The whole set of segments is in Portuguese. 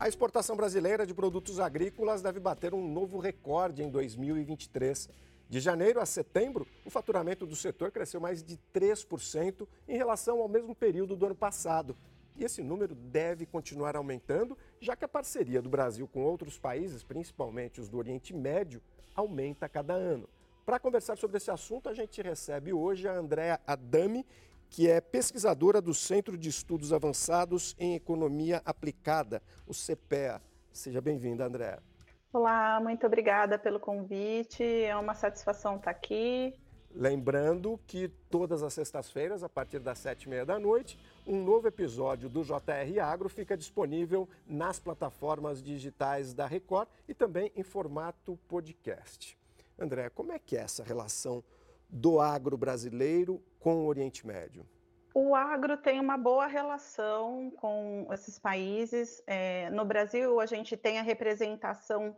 A exportação brasileira de produtos agrícolas deve bater um novo recorde em 2023. De janeiro a setembro, o faturamento do setor cresceu mais de 3% em relação ao mesmo período do ano passado. E esse número deve continuar aumentando, já que a parceria do Brasil com outros países, principalmente os do Oriente Médio, aumenta cada ano. Para conversar sobre esse assunto, a gente recebe hoje a Andrea Adami, que é pesquisadora do Centro de Estudos Avançados em Economia Aplicada, o CPEA. Seja bem-vinda, Andréa. Olá, muito obrigada pelo convite. É uma satisfação estar aqui. Lembrando que todas as sextas-feiras, a partir das sete e meia da noite, um novo episódio do JR Agro fica disponível nas plataformas digitais da Record e também em formato podcast. André, como é que é essa relação do agro brasileiro com o Oriente Médio? O agro tem uma boa relação com esses países. É, no Brasil, a gente tem a representação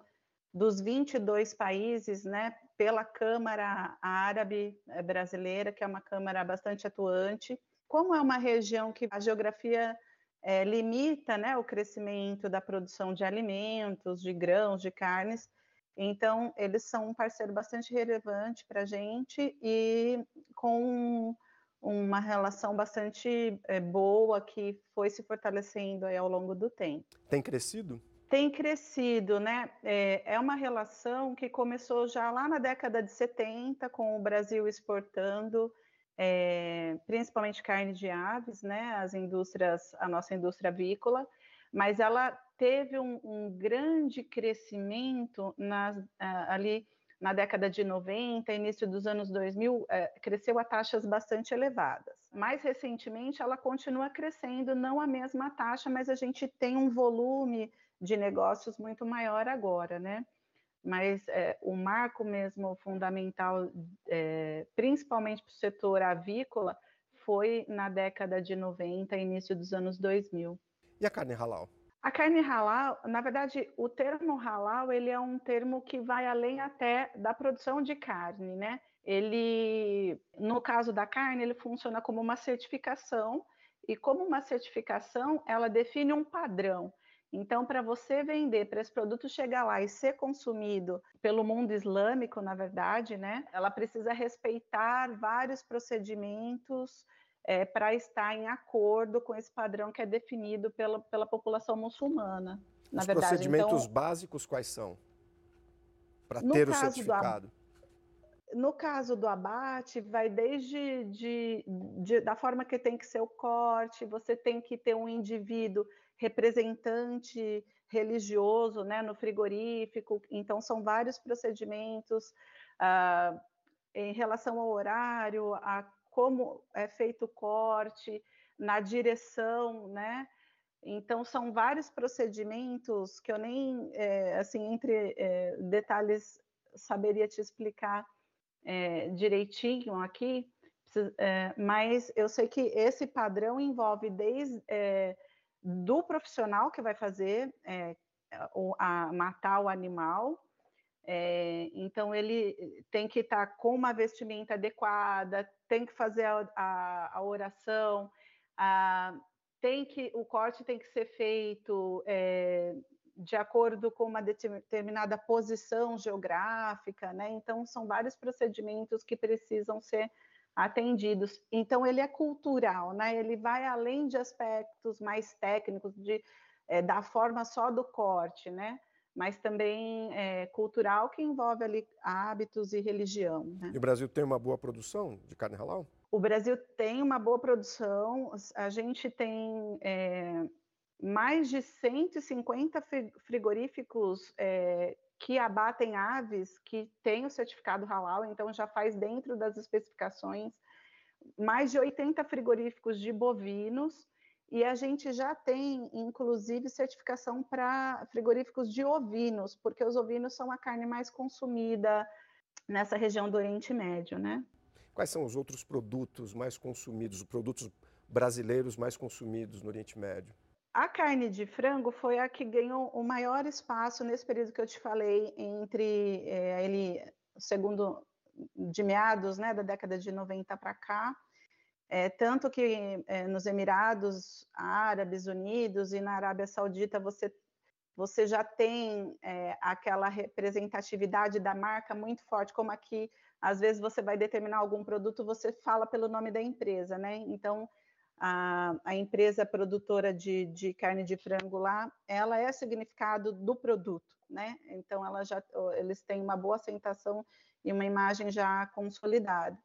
dos 22 países, né, pela Câmara Árabe Brasileira, que é uma câmara bastante atuante. Como é uma região que a geografia é, limita né, o crescimento da produção de alimentos, de grãos, de carnes, então, eles são um parceiro bastante relevante para a gente e com uma relação bastante é, boa que foi se fortalecendo ao longo do tempo. Tem crescido? Tem crescido, né? É, é uma relação que começou já lá na década de 70, com o Brasil exportando é, principalmente carne de aves, né? As indústrias, a nossa indústria avícola, mas ela teve um, um grande crescimento nas, ali na década de 90, início dos anos 2000, uh, é, cresceu a taxas bastante elevadas. Mais recentemente, ela continua crescendo, não a mesma taxa, mas a gente tem um volume de negócios muito maior agora, né? Mas é, o marco mesmo fundamental, é, principalmente para o setor avícola, foi na década de 90, início dos anos 2000. E a carne halal? A carne halal, na verdade, o termo halal ele é um termo que vai além até da produção de carne, né? Ele, no caso da carne, ele funciona como uma certificação e como uma certificação, ela define um padrão. Então, para você vender, para esse produto chegar lá e ser consumido pelo mundo islâmico, na verdade, né? Ela precisa respeitar vários procedimentos é, para estar em acordo com esse padrão que é definido pela, pela população muçulmana. Na Os verdade. procedimentos então, básicos quais são? Para ter o certificado? Do, no caso do abate, vai desde de, de, da forma que tem que ser o corte, você tem que ter um indivíduo representante religioso né, no frigorífico, então são vários procedimentos ah, em relação ao horário, a como é feito o corte, na direção, né? Então, são vários procedimentos que eu nem, é, assim, entre é, detalhes, saberia te explicar é, direitinho aqui, é, mas eu sei que esse padrão envolve desde é, do profissional que vai fazer é, a, matar o animal, é, então ele tem que estar tá com uma vestimenta adequada, tem que fazer a, a, a oração, a, tem que o corte tem que ser feito é, de acordo com uma determinada posição geográfica, né? Então são vários procedimentos que precisam ser atendidos. Então ele é cultural, né? Ele vai além de aspectos mais técnicos de é, da forma só do corte, né? Mas também é, cultural que envolve ali hábitos e religião. Né? E o Brasil tem uma boa produção de carne halal? O Brasil tem uma boa produção. A gente tem é, mais de 150 frigoríficos é, que abatem aves que têm o certificado halal, então já faz dentro das especificações. Mais de 80 frigoríficos de bovinos e a gente já tem, inclusive, certificação para frigoríficos de ovinos, porque os ovinos são a carne mais consumida nessa região do Oriente Médio, né? Quais são os outros produtos mais consumidos, os produtos brasileiros mais consumidos no Oriente Médio? A carne de frango foi a que ganhou o maior espaço nesse período que eu te falei, entre é, ele, segundo de meados né, da década de 90 para cá, é, tanto que é, nos Emirados Árabes Unidos e na Arábia Saudita você você já tem é, aquela representatividade da marca muito forte, como aqui, às vezes você vai determinar algum produto, você fala pelo nome da empresa, né? Então, a, a empresa produtora de, de, carne de frango lá, ela é significado do produto, né? Então, ela já, eles têm uma boa aceitação e uma imagem já consolidada.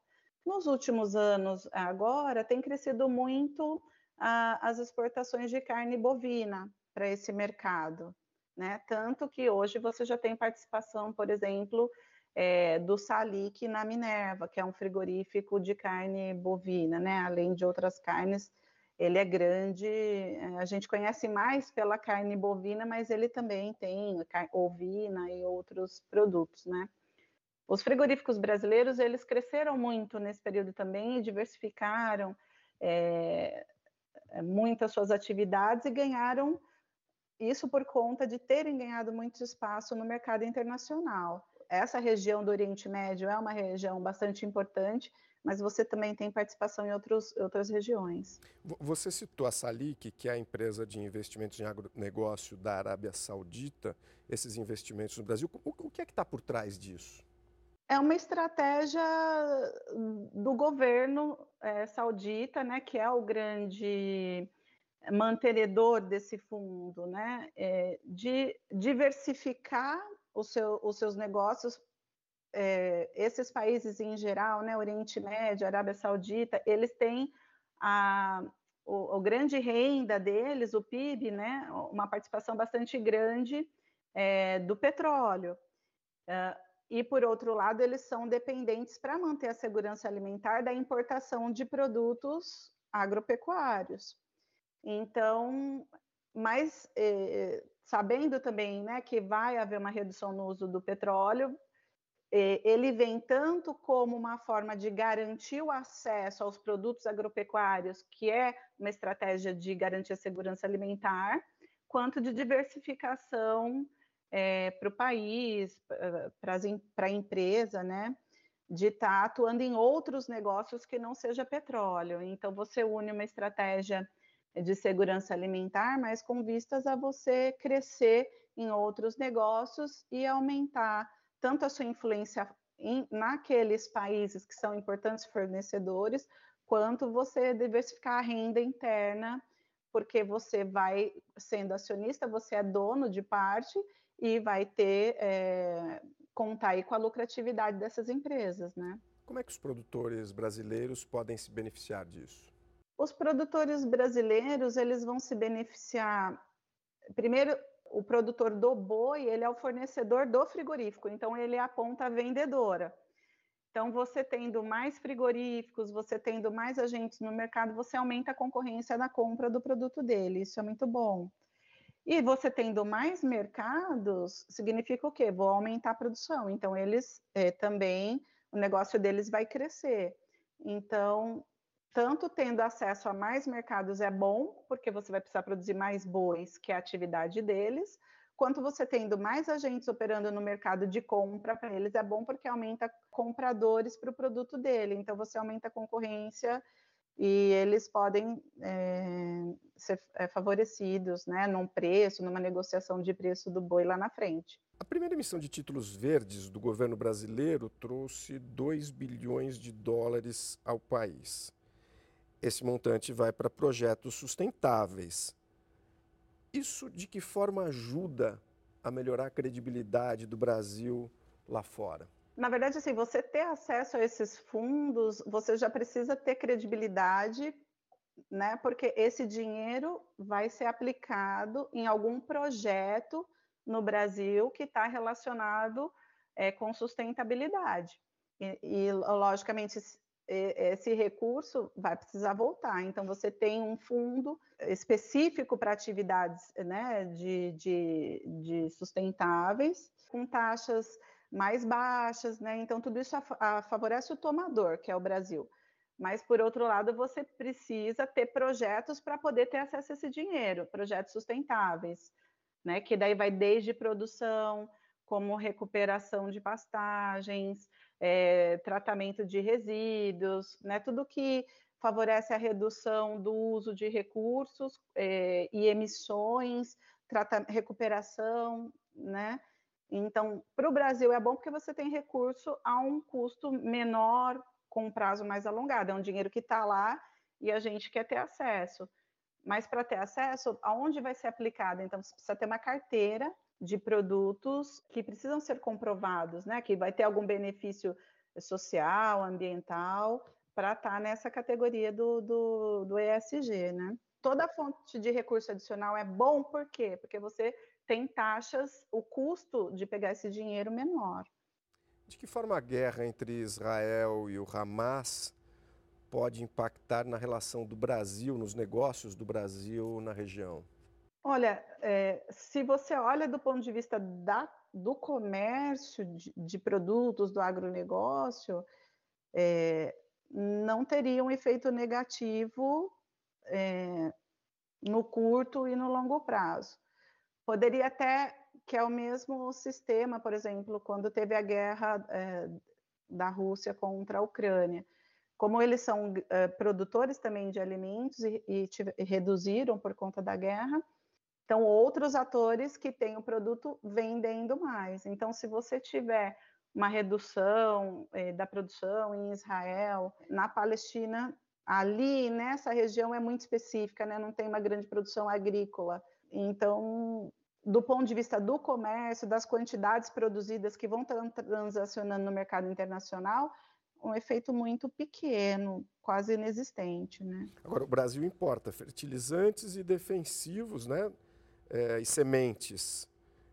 Nos últimos anos, agora, tem crescido muito as exportações de carne bovina para esse mercado, né? Tanto que hoje você já tem participação, por exemplo, é, do Salic na Minerva, que é um frigorífico de carne bovina, né? Além de outras carnes, ele é grande. É, a gente conhece mais pela carne bovina, mas ele também tem ovina e outros produtos, né? Os frigoríficos brasileiros eles cresceram muito nesse período também e diversificaram é, muitas suas atividades e ganharam isso por conta de terem ganhado muito espaço no mercado internacional. Essa região do Oriente Médio é uma região bastante importante, mas você também tem participação em outros, outras regiões. Você citou a Salic, que é a empresa de investimentos em agronegócio da Arábia Saudita, esses investimentos no Brasil. O, o que é que está por trás disso? É uma estratégia do governo é, saudita, né, que é o grande mantenedor desse fundo, né, é, de diversificar seu, os seus negócios. É, esses países em geral, né, Oriente Médio, Arábia Saudita, eles têm a, o, o, grande renda deles, o PIB, né, uma participação bastante grande do petróleo. Uh, e, por outro lado, eles são dependentes para manter a segurança alimentar da importação de produtos agropecuários. Então, mas eh, sabendo também né, que vai haver uma redução no uso do petróleo, eh, ele vem tanto como uma forma de garantir o acesso aos produtos agropecuários, que é uma estratégia de garantir a segurança alimentar, quanto de diversificação é, para o país, para a empresa, né? De estar tá atuando em outros negócios que não seja petróleo. Então, você une uma estratégia de segurança alimentar, mas com vistas a você crescer em outros negócios e aumentar tanto a sua influência em, naqueles países que são importantes fornecedores, quanto você diversificar a renda interna, porque você vai sendo acionista, você é dono de parte e vai ter é, contar aí com a lucratividade dessas empresas, né? Como é que os produtores brasileiros podem se beneficiar disso? Os produtores brasileiros, eles vão se beneficiar. Primeiro, o produtor do boi, ele é o fornecedor do frigorífico, então ele é a ponta vendedora. Então, você tendo mais frigoríficos, você tendo mais agentes no mercado, você aumenta a concorrência da compra do produto dele. Isso é muito bom. E você tendo mais mercados, significa o quê? Vou aumentar a produção. Então, eles é, também, o negócio deles vai crescer. Então, tanto tendo acesso a mais mercados é bom, porque você vai precisar produzir mais bois, que é a atividade deles, quanto você tendo mais agentes operando no mercado de compra para eles é bom, porque aumenta compradores para o produto dele. Então, você aumenta a concorrência e eles podem é, ser é, favorecidos né, num preço, numa negociação de preço do boi lá na frente. A primeira emissão de títulos verdes do governo brasileiro trouxe 2 bilhões de dólares ao país. Esse montante vai para projetos sustentáveis. Isso de que forma ajuda a melhorar a credibilidade do Brasil lá fora? Na verdade, assim, você ter acesso a esses fundos, você já precisa ter credibilidade, né? Porque esse dinheiro vai ser aplicado em algum projeto no Brasil que está relacionado é, com sustentabilidade. E, e, logicamente, esse recurso vai precisar voltar. Então, você tem um fundo específico para atividades né, de, de, de sustentáveis, com taxas mais baixas, né? Então, tudo isso favorece o tomador, que é o Brasil. Mas, por outro lado, você precisa ter projetos para poder ter acesso a esse dinheiro, projetos sustentáveis, né? Que daí vai desde produção, como recuperação de pastagens, é, tratamento de resíduos, né? Tudo que favorece a redução do uso de recursos eh, e emissões, recuperação, né? Então, para o Brasil é bom porque você tem recurso a um custo menor, com um prazo mais alongado. É um dinheiro que está lá e a gente quer ter acesso. Mas para ter acesso, aonde vai ser aplicado? Então, você precisa ter uma carteira de produtos que precisam ser comprovados, né? Que vai ter algum benefício social, ambiental, para estar tá nessa categoria do, do, do ESG, né? Toda fonte de recurso adicional é bom, por quê? Porque você tem taxas, o custo de pegar esse dinheiro menor. De que forma a guerra entre Israel e o Hamas pode impactar na relação do Brasil, nos negócios do Brasil na região? Olha, é, se você olha do ponto de vista da, do comércio de, de produtos, do agronegócio, é, não teria um efeito negativo é, no curto e no longo prazo. Poderia até, que é o mesmo sistema, por exemplo, quando teve a guerra é, da Rússia contra a Ucrânia. Como eles são é, produtores também de alimentos e, e, e reduziram por conta da guerra, então outros atores que têm o produto vendendo mais. Então, se você tiver uma redução eh, da produção em Israel, na Palestina, ali nessa região é muito específica, né? não tem uma grande produção agrícola. Então, do ponto de vista do comércio, das quantidades produzidas que vão transacionando no mercado internacional, um efeito muito pequeno, quase inexistente. Né? Agora, o Brasil importa fertilizantes e defensivos né? É, e sementes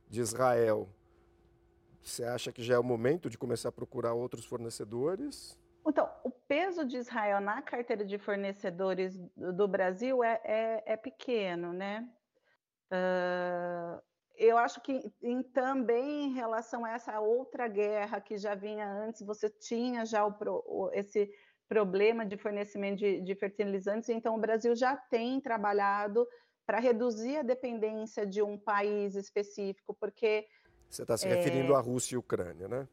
de Israel. Você acha que já é o momento de começar a procurar outros fornecedores? Então, o peso de Israel na carteira de fornecedores do Brasil é, é, é pequeno, né? Uh, eu acho que em, também em relação a essa outra guerra que já vinha antes, você tinha já o, o, esse problema de fornecimento de, de fertilizantes, então o Brasil já tem trabalhado para reduzir a dependência de um país específico, porque. Você está se referindo é... à Rússia e Ucrânia, né?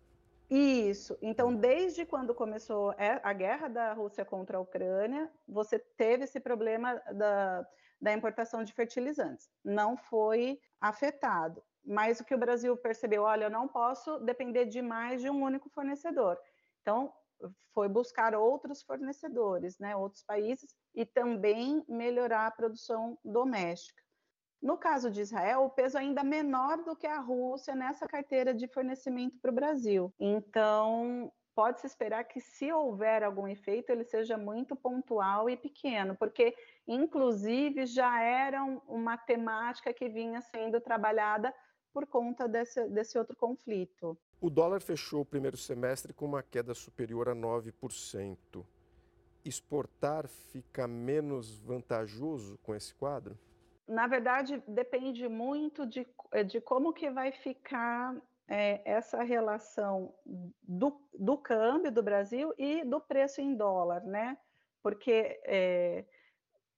Isso. Então, desde quando começou é, a guerra da Rússia contra a Ucrânia, você teve esse problema da, da importação de fertilizantes. Não foi afetado. Mas o que o Brasil percebeu, olha, eu não posso depender demais de um único fornecedor. Então, foi buscar outros fornecedores, né, outros países, e também melhorar a produção doméstica. No caso de Israel, o peso é ainda menor do que a Rússia nessa carteira de fornecimento para o Brasil. Então, pode-se esperar que, se houver algum efeito, ele seja muito pontual e pequeno, porque, inclusive, já era uma temática que vinha sendo trabalhada por conta desse, desse outro conflito. O dólar fechou o primeiro semestre com uma queda superior a 9%. Exportar fica menos vantajoso com esse quadro? Na verdade, depende muito de, de como que vai ficar é, essa relação do, do, câmbio do Brasil e do preço em dólar, né? Porque, é,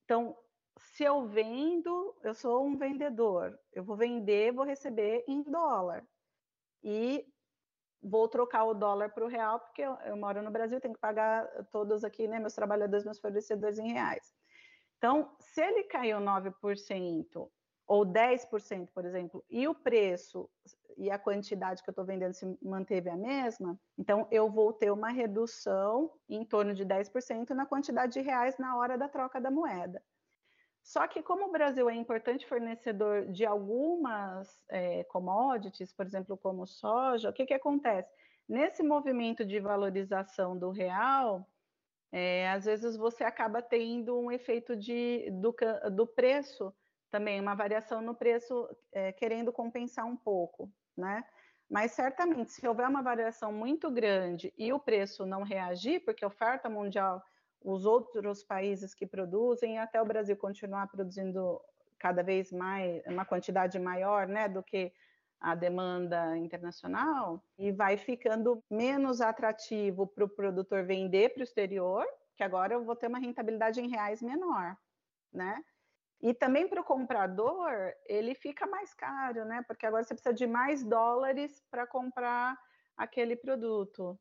então, se eu vendo, eu sou um vendedor, eu vou vender, vou receber em dólar. E vou trocar o dólar para o real, porque eu, eu, moro no Brasil, tenho que pagar todos aqui, né, meus trabalhadores, meus fornecedores em reais. Então, se ele caiu 9% ou 10%, por exemplo, e o preço e a quantidade que eu estou vendendo se manteve a mesma, então eu vou ter uma redução em torno de 10% na quantidade de reais na hora da troca da moeda. Só que como o Brasil é importante fornecedor de algumas é, commodities, por exemplo, como soja, o que, que acontece? Nesse movimento de valorização do real, é, às vezes você acaba tendo um efeito de, do, do preço também uma variação no preço, é, querendo compensar um pouco, né? Mas certamente, se houver uma variação muito grande e o preço não reagir, porque a oferta mundial, os outros países que produzem, até o Brasil continuar produzindo cada vez mais, uma quantidade maior, né, do que a demanda internacional, e vai ficando menos atrativo para o produtor vender para o exterior, que agora eu vou ter uma rentabilidade em reais menor, né? E também para o comprador, ele fica mais caro, né? Porque agora você precisa de mais dólares para comprar aquele produto.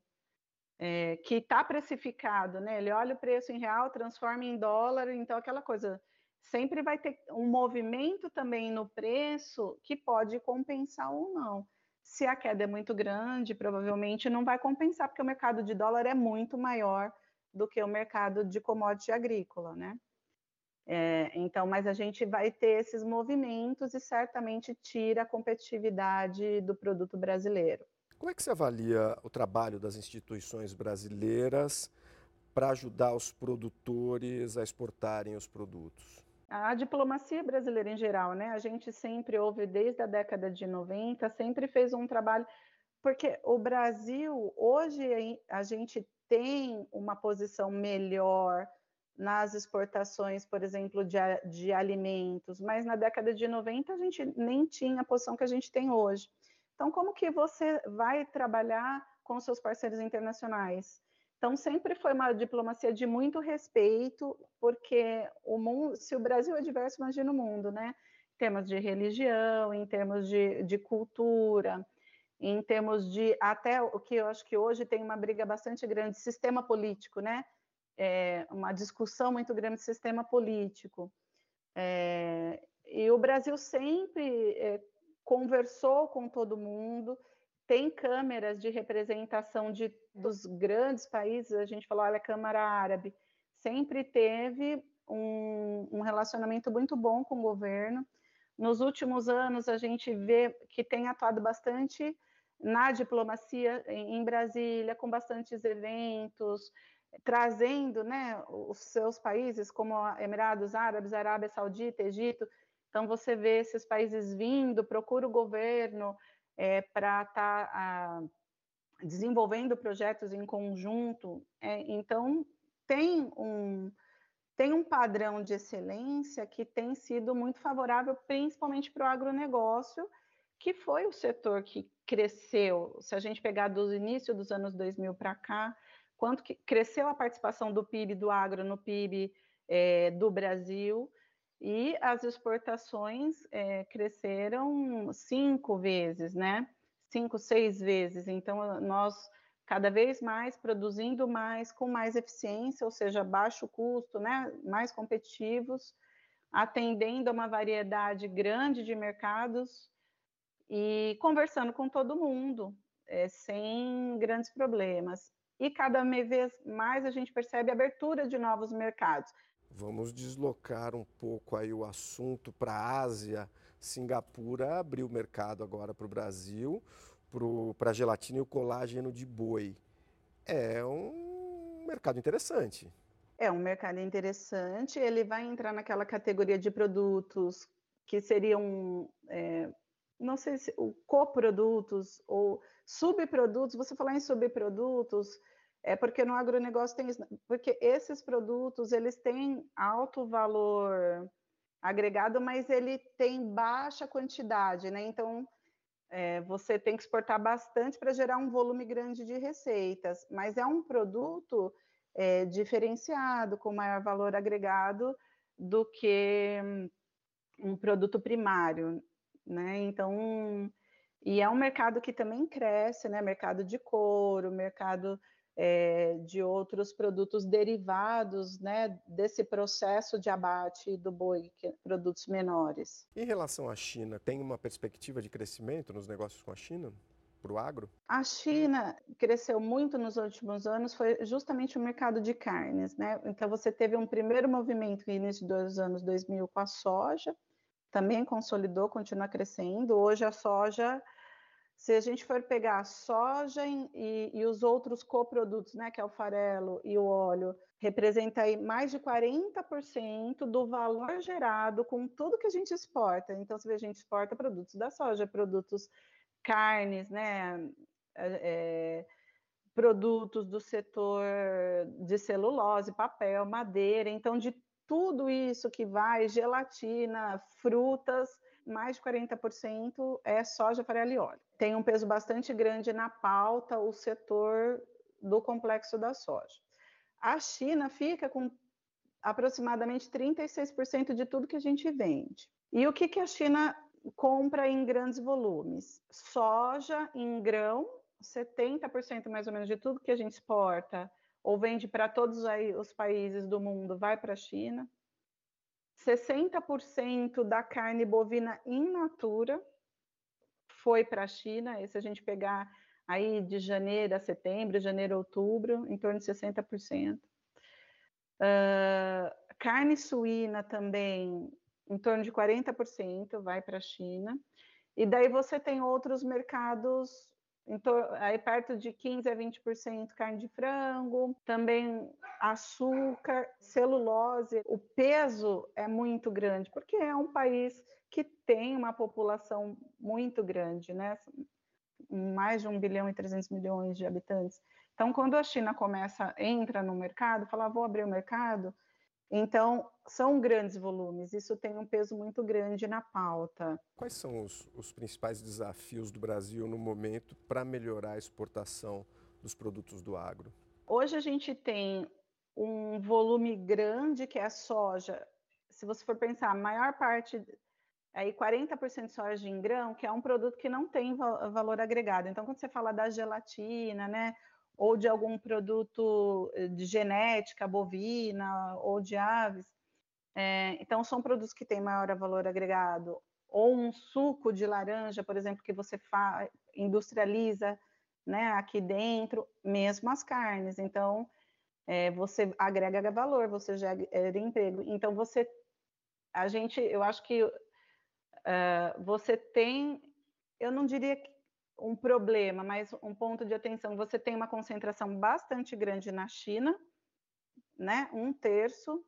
é, que está precificado, né? Ele olha o preço em real, transforma em dólar, então aquela coisa sempre vai ter um movimento também no preço que pode compensar ou não. Se a queda é muito grande, provavelmente não vai compensar, porque o mercado de dólar é muito maior do que o mercado de commodity agrícola, né? É, então, mas a gente vai ter esses movimentos e certamente tira a competitividade do produto brasileiro. Como é que você avalia o trabalho das instituições brasileiras para ajudar os produtores a exportarem os produtos? A diplomacia brasileira em geral, né? A gente sempre ouve desde a década de 90, sempre fez um trabalho porque o Brasil hoje a gente tem uma posição melhor nas exportações, por exemplo, de, de alimentos, mas na década de 90 a gente nem tinha a posição que a gente tem hoje. Então, como que você vai trabalhar com seus parceiros internacionais? Então, sempre foi uma diplomacia de muito respeito, porque o mundo, se o Brasil é diverso, imagina o mundo, né? Em termos de religião, em termos de, de cultura, em termos de até o que eu acho que hoje tem uma briga bastante grande, sistema político, né? É, uma discussão muito grande de sistema político. É, e o Brasil sempre é, conversou com todo mundo, tem câmeras de representação de, dos grandes países, a gente falou, olha, a Câmara Árabe, sempre teve um, um relacionamento muito bom com o governo. Nos últimos anos, a gente vê que tem atuado bastante na diplomacia em Brasília, com bastantes eventos, trazendo né, os seus países, como Emirados Árabes, Arábia Saudita, Egito. Então, você vê esses países vindo, procura o governo, é, para estar tá, desenvolvendo projetos em conjunto. É, então, tem um, tem um padrão de excelência que tem sido muito favorável, principalmente para o agronegócio, que foi o setor que cresceu. Se a gente pegar do início dos anos 2000 para cá, quanto que cresceu a participação do PIB do agro no PIB é, do Brasil, e as exportações é, cresceram cinco vezes, né? Cinco, seis vezes. Então, nós cada vez mais produzindo mais, com mais eficiência, ou seja, baixo custo, né? Mais competitivos, atendendo a uma variedade grande de mercados e conversando com todo mundo, é, sem grandes problemas. E cada vez mais a gente percebe a abertura de novos mercados. Vamos deslocar um pouco aí o assunto para a Ásia. Singapura abriu o mercado agora para o Brasil, para a gelatina e o colágeno de boi. É um mercado interessante. É um mercado interessante. Ele vai entrar naquela categoria de produtos que seriam, é, não sei se, coprodutos ou subprodutos. Você falar em subprodutos, é porque no agronegócio tem isso, porque esses produtos eles têm alto valor agregado, mas ele tem baixa quantidade, né? Então é, você tem que exportar bastante para gerar um volume grande de receitas, mas é um produto é, diferenciado, com maior valor agregado do que um produto primário, né? Então, e é um mercado que também cresce, né? Mercado de couro, mercado é, de outros produtos derivados né, desse processo de abate do boi, é produtos menores. Em relação à China, tem uma perspectiva de crescimento nos negócios com a China? Para o agro? A China cresceu muito nos últimos anos, foi justamente o mercado de carnes, né? Então você teve um primeiro movimento no início dos anos 2000 com a soja, também consolidou, continua crescendo. Hoje a soja se a gente for pegar a soja e, e, os outros coprodutos, né, que é o farelo e o óleo, representa aí mais de 40% do valor gerado com tudo que a gente exporta. Então, se a gente exporta produtos da soja, produtos carnes, né, é, produtos do setor de celulose, papel, madeira. Então, de tudo isso que vai, gelatina, frutas, mais de 40% é soja, farelo e óleo. Tem um peso bastante grande na pauta o setor do complexo da soja. A China fica com aproximadamente 36% de tudo que a gente vende. E o que, que a China compra em grandes volumes? Soja em grão, 70% mais ou menos de tudo que a gente exporta ou vende para todos os países do mundo vai para a China. 60% da carne bovina in natura foi para a China. E se a gente pegar aí de janeiro a setembro, janeiro a outubro, em torno de 60%. Uh, carne suína também, em torno de 40% vai para a China. E daí você tem outros mercados, aí perto de 15% a 20% carne de frango, também açúcar, celulose. O peso é muito grande, porque é um país que tem uma população muito grande, né? Mais de 1 bilhão e 300 milhões de habitantes. Então, quando a China começa, entra no mercado, fala, vou abrir o mercado, então, são grandes volumes, isso tem um peso muito grande na pauta. Quais são os, os principais desafios do Brasil no momento para melhorar a exportação dos produtos do agro? Hoje a gente tem um volume grande que é a soja. Se você for pensar, a maior parte, aí 40% de soja em grão, que é um produto que não tem valor agregado. Então, quando você fala da gelatina, né, ou de algum produto eh, de genética bovina ou de aves. É, então, são produtos que têm maior valor agregado. Ou um suco de laranja, por exemplo, que você industrializa né, aqui dentro, mesmo as carnes. Então, é, você agrega valor, você gera emprego. Então, você, a gente, eu acho que uh, você tem, eu não diria que um problema, mas um ponto de atenção. Você tem uma concentração bastante grande na China, né? Um terço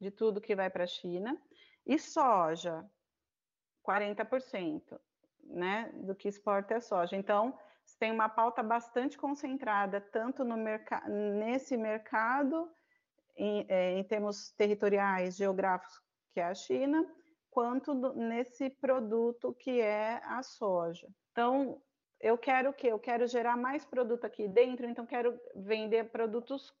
de tudo que vai para a China, e soja, 40%, né? Do que exporta é soja. Então, você tem uma pauta bastante concentrada, tanto no merc nesse mercado, em, é, em termos territoriais, geográficos, que é a China, quanto do, nesse produto que é a soja. Então, eu quero o quê? Eu quero gerar mais produto aqui dentro, então quero vender produtos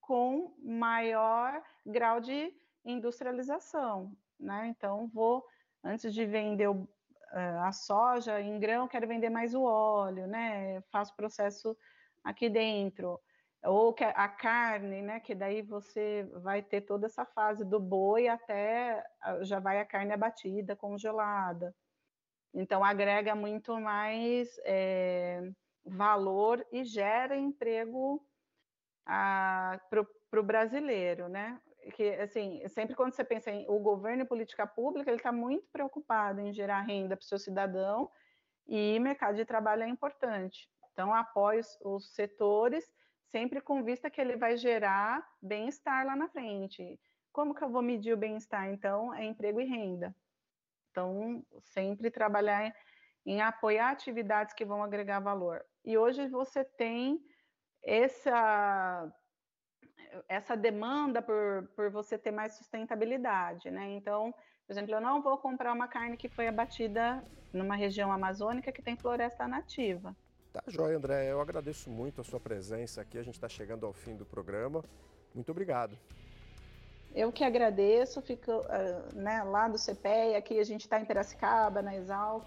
com maior grau de industrialização, né? Então vou antes de vender o, uh, a soja em grão, quero vender mais o óleo, né? Faço processo aqui dentro ou a carne, né? Que daí você vai ter toda essa fase do boi até já vai a carne abatida, congelada. Então, agrega muito mais é, valor e gera emprego para o brasileiro, né? Que, assim, sempre quando você pensa em o governo e política pública, ele está muito preocupado em gerar renda para o seu cidadão e mercado de trabalho é importante. Então, apoia os, os setores sempre com vista que ele vai gerar bem-estar lá na frente. Como que eu vou medir o bem-estar? Então, é emprego e renda. Então, sempre trabalhar em apoiar atividades que vão agregar valor. E hoje você tem essa, essa demanda por, por você ter mais sustentabilidade, né? Então, por exemplo, eu não vou comprar uma carne que foi abatida numa região amazônica que tem floresta nativa. Tá, joia, André. Eu agradeço muito a sua presença aqui. A gente está chegando ao fim do programa. Muito obrigado. Eu que agradeço, fico uh, né, lá do CPE, aqui a gente está em Piracicaba, na Exalc,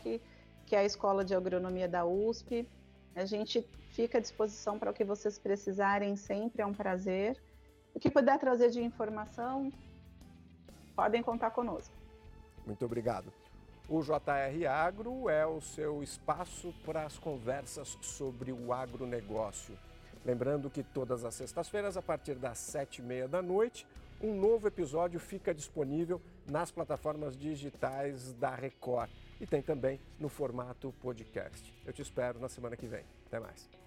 que é a Escola de Agronomia da USP. A gente fica à disposição para o que vocês precisarem sempre, é um prazer. O que puder trazer de informação, podem contar conosco. Muito obrigado. O JR Agro é o seu espaço para as conversas sobre o agronegócio. Lembrando que todas as sextas-feiras, a partir das sete e meia da noite, um novo episódio fica disponível nas plataformas digitais da Record e tem também no formato podcast. Eu te espero na semana que vem. Até mais.